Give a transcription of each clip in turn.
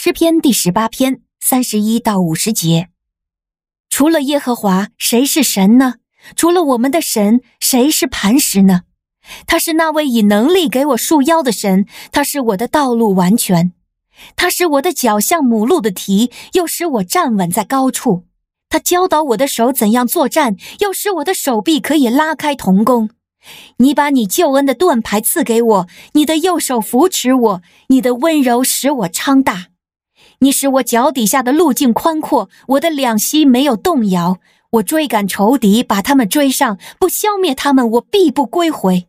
诗篇第十八篇三十一到五十节。除了耶和华，谁是神呢？除了我们的神，谁是磐石呢？他是那位以能力给我束腰的神，他是我的道路完全，他使我的脚像母鹿的蹄，又使我站稳在高处。他教导我的手怎样作战，又使我的手臂可以拉开铜弓。你把你救恩的盾牌赐给我，你的右手扶持我，你的温柔使我昌大。你使我脚底下的路径宽阔，我的两膝没有动摇。我追赶仇敌，把他们追上，不消灭他们，我必不归回。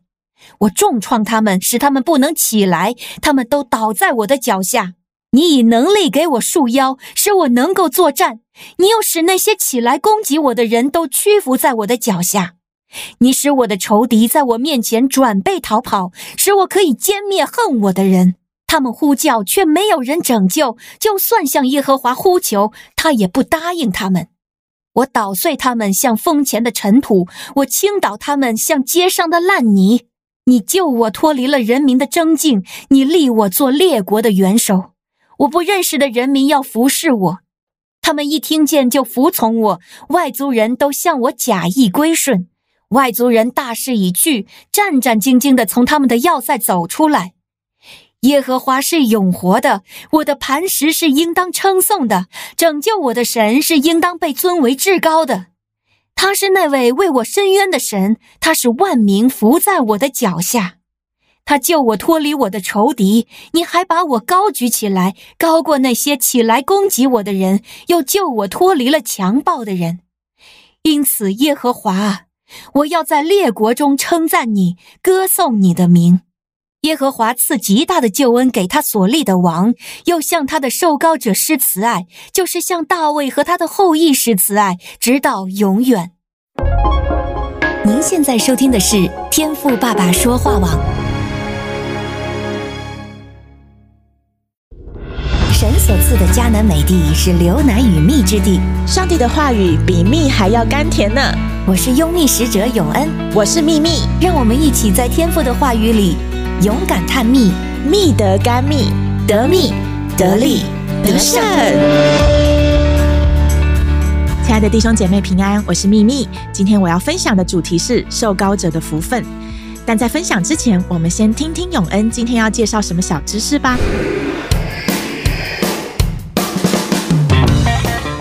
我重创他们，使他们不能起来，他们都倒在我的脚下。你以能力给我束腰，使我能够作战。你又使那些起来攻击我的人都屈服在我的脚下。你使我的仇敌在我面前转背逃跑，使我可以歼灭恨我的人。他们呼叫，却没有人拯救；就算向耶和华呼求，他也不答应他们。我捣碎他们，像风前的尘土；我倾倒他们，像街上的烂泥。你救我脱离了人民的争竞，你立我做列国的元首。我不认识的人民要服侍我，他们一听见就服从我。外族人都向我假意归顺，外族人大势已去，战战兢兢地从他们的要塞走出来。耶和华是永活的，我的磐石是应当称颂的，拯救我的神是应当被尊为至高的。他是那位为我伸冤的神，他是万民伏在我的脚下。他救我脱离我的仇敌，你还把我高举起来，高过那些起来攻击我的人，又救我脱离了强暴的人。因此，耶和华，我要在列国中称赞你，歌颂你的名。耶和华赐极大的救恩给他所立的王，又向他的受膏者施慈爱，就是向大卫和他的后裔施慈爱，直到永远。您现在收听的是天赋爸爸说话网。神所赐的迦南美地是牛奶与蜜之地，上帝的话语比蜜还要甘甜呢。我是优蜜使者永恩，我是蜜蜜，让我们一起在天赋的话语里。勇敢探秘，蜜得甘蜜，得蜜得利得胜。亲爱的弟兄姐妹平安，我是秘密。今天我要分享的主题是受膏者的福分。但在分享之前，我们先听听永恩今天要介绍什么小知识吧。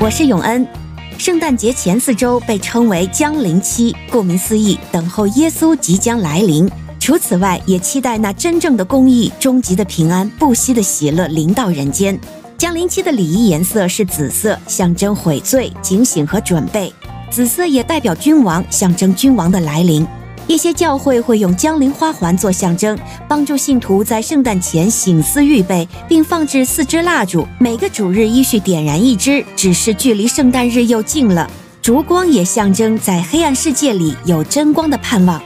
我是永恩。圣诞节前四周被称为降临期，顾名思义，等候耶稣即将来临。除此外，也期待那真正的公益、终极的平安、不息的喜乐临到人间。降临期的礼仪颜色是紫色，象征悔罪、警醒和准备。紫色也代表君王，象征君王的来临。一些教会会用降临花环做象征，帮助信徒在圣诞前醒思预备，并放置四支蜡烛，每个主日依序点燃一支，只是距离圣诞日又近了。烛光也象征在黑暗世界里有真光的盼望。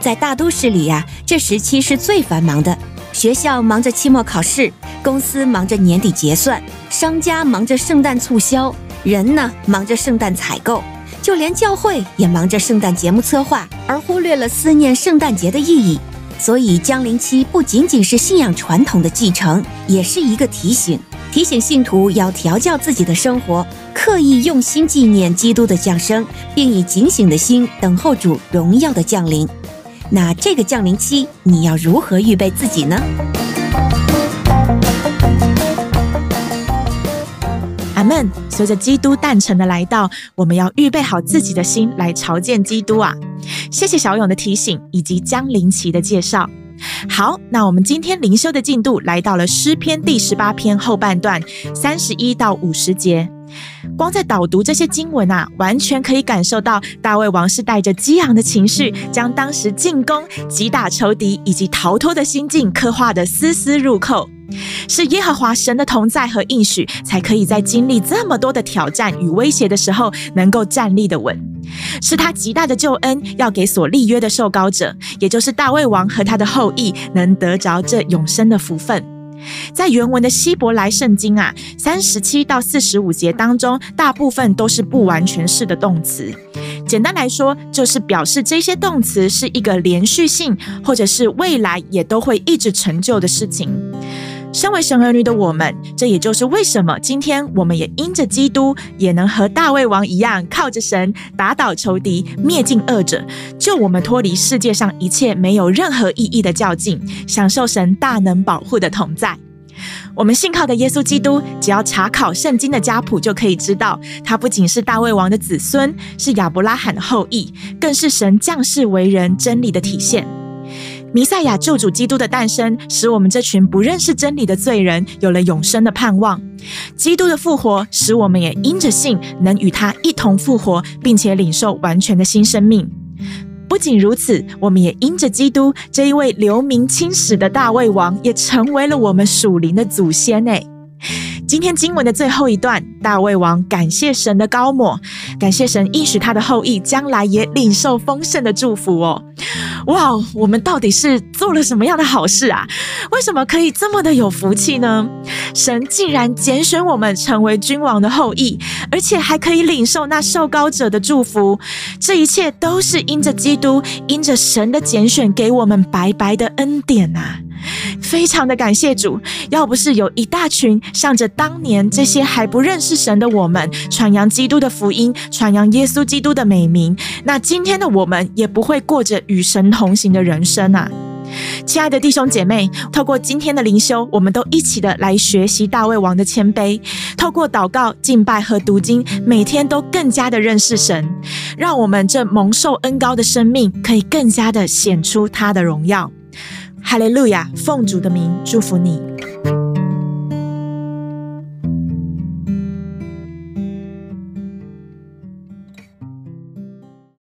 在大都市里呀、啊，这时期是最繁忙的。学校忙着期末考试，公司忙着年底结算，商家忙着圣诞促销，人呢忙着圣诞采购，就连教会也忙着圣诞节目策划，而忽略了思念圣诞节的意义。所以降临期不仅仅是信仰传统的继承，也是一个提醒，提醒信徒要调教自己的生活，刻意用心纪念基督的降生，并以警醒的心等候主荣耀的降临。那这个降临期，你要如何预备自己呢？阿门。随着基督诞辰的来到，我们要预备好自己的心来朝见基督啊！谢谢小勇的提醒以及降临期的介绍。好，那我们今天灵修的进度来到了诗篇第十八篇后半段，三十一到五十节。光在导读这些经文啊，完全可以感受到大卫王是带着激昂的情绪，将当时进攻、击打仇敌以及逃脱的心境刻画得丝丝入扣。是耶和华神的同在和应许，才可以在经历这么多的挑战与威胁的时候，能够站立得稳。是他极大的救恩，要给所立约的受膏者，也就是大卫王和他的后裔，能得着这永生的福分。在原文的希伯来圣经啊，三十七到四十五节当中，大部分都是不完全式的动词。简单来说，就是表示这些动词是一个连续性，或者是未来也都会一直成就的事情。身为神儿女的我们，这也就是为什么今天我们也因着基督，也能和大卫王一样，靠着神打倒仇敌，灭尽恶者，救我们脱离世界上一切没有任何意义的较劲，享受神大能保护的同在。我们信靠的耶稣基督，只要查考圣经的家谱，就可以知道，他不仅是大卫王的子孙，是亚伯拉罕的后裔，更是神降世为人真理的体现。弥赛亚救主基督的诞生，使我们这群不认识真理的罪人有了永生的盼望；基督的复活，使我们也因着信，能与他一同复活，并且领受完全的新生命。不仅如此，我们也因着基督这一位留名青史的大卫王，也成为了我们属灵的祖先诶。今天经文的最后一段，大卫王感谢神的高抹，感谢神应许他的后裔将来也领受丰盛的祝福哦。哇，我们到底是做了什么样的好事啊？为什么可以这么的有福气呢？神竟然拣选我们成为君王的后裔，而且还可以领受那受膏者的祝福。这一切都是因着基督，因着神的拣选给我们白白的恩典呐、啊。非常的感谢主，要不是有一大群向着当年这些还不认识神的我们，传扬基督的福音，传扬耶稣基督的美名，那今天的我们也不会过着与神同行的人生啊！亲爱的弟兄姐妹，透过今天的灵修，我们都一起的来学习大卫王的谦卑，透过祷告、敬拜和读经，每天都更加的认识神，让我们这蒙受恩膏的生命可以更加的显出他的荣耀。哈利路亚！奉主的名祝福你。